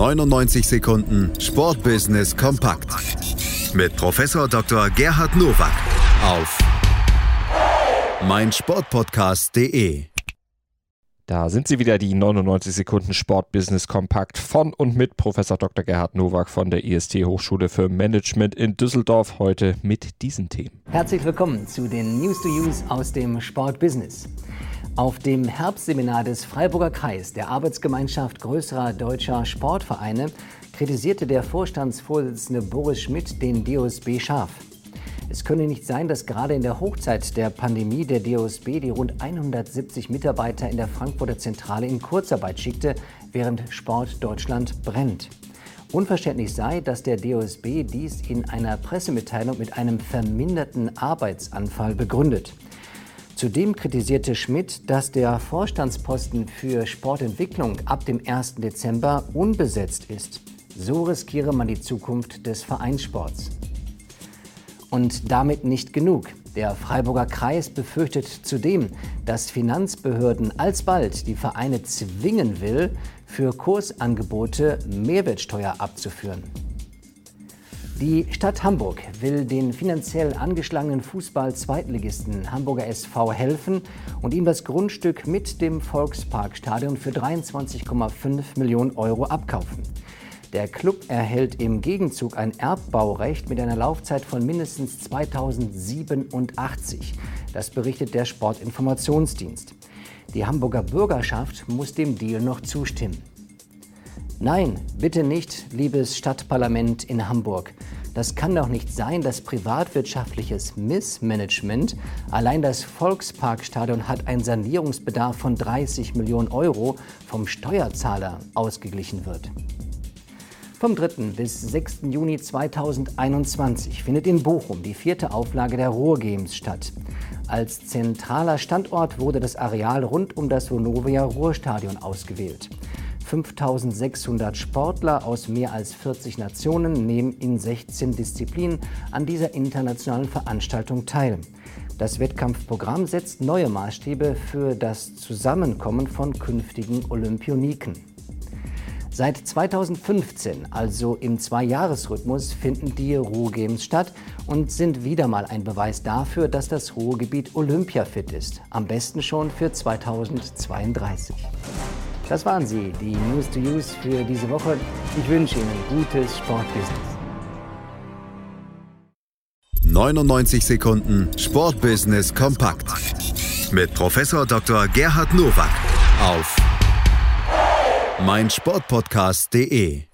99 Sekunden Sportbusiness kompakt mit Professor Dr. Gerhard Nowak auf meinsportpodcast.de. Da sind sie wieder, die 99 Sekunden Sportbusiness kompakt von und mit Professor Dr. Gerhard Nowak von der IST Hochschule für Management in Düsseldorf. Heute mit diesen Themen. Herzlich willkommen zu den News to Use aus dem Sportbusiness. Auf dem Herbstseminar des Freiburger Kreis der Arbeitsgemeinschaft größerer deutscher Sportvereine kritisierte der Vorstandsvorsitzende Boris Schmidt den DOSB scharf. Es könne nicht sein, dass gerade in der Hochzeit der Pandemie der DOSB die rund 170 Mitarbeiter in der Frankfurter Zentrale in Kurzarbeit schickte, während Sport Deutschland brennt. Unverständlich sei, dass der DOSB dies in einer Pressemitteilung mit einem verminderten Arbeitsanfall begründet. Zudem kritisierte Schmidt, dass der Vorstandsposten für Sportentwicklung ab dem 1. Dezember unbesetzt ist. So riskiere man die Zukunft des Vereinssports. Und damit nicht genug. Der Freiburger Kreis befürchtet zudem, dass Finanzbehörden alsbald die Vereine zwingen will, für Kursangebote Mehrwertsteuer abzuführen. Die Stadt Hamburg will den finanziell angeschlagenen Fußball-Zweitligisten Hamburger SV helfen und ihm das Grundstück mit dem Volksparkstadion für 23,5 Millionen Euro abkaufen. Der Club erhält im Gegenzug ein Erbbaurecht mit einer Laufzeit von mindestens 2087. Das berichtet der Sportinformationsdienst. Die Hamburger Bürgerschaft muss dem Deal noch zustimmen. Nein, bitte nicht, liebes Stadtparlament in Hamburg. Das kann doch nicht sein, dass privatwirtschaftliches Missmanagement, allein das Volksparkstadion hat einen Sanierungsbedarf von 30 Millionen Euro, vom Steuerzahler ausgeglichen wird. Vom 3. bis 6. Juni 2021 findet in Bochum die vierte Auflage der Ruhrgames statt. Als zentraler Standort wurde das Areal rund um das Vonovia Ruhrstadion ausgewählt. 5600 Sportler aus mehr als 40 Nationen nehmen in 16 Disziplinen an dieser internationalen Veranstaltung teil. Das Wettkampfprogramm setzt neue Maßstäbe für das Zusammenkommen von künftigen Olympioniken. Seit 2015, also im Zweijahresrhythmus, finden die Ruhrgames statt und sind wieder mal ein Beweis dafür, dass das Ruhrgebiet Olympiafit ist. Am besten schon für 2032. Das waren sie, die News to Use für diese Woche. Ich wünsche Ihnen gutes Sportbusiness. 99 Sekunden Sportbusiness kompakt mit Professor Dr. Gerhard Nowak auf meinsportpodcast.de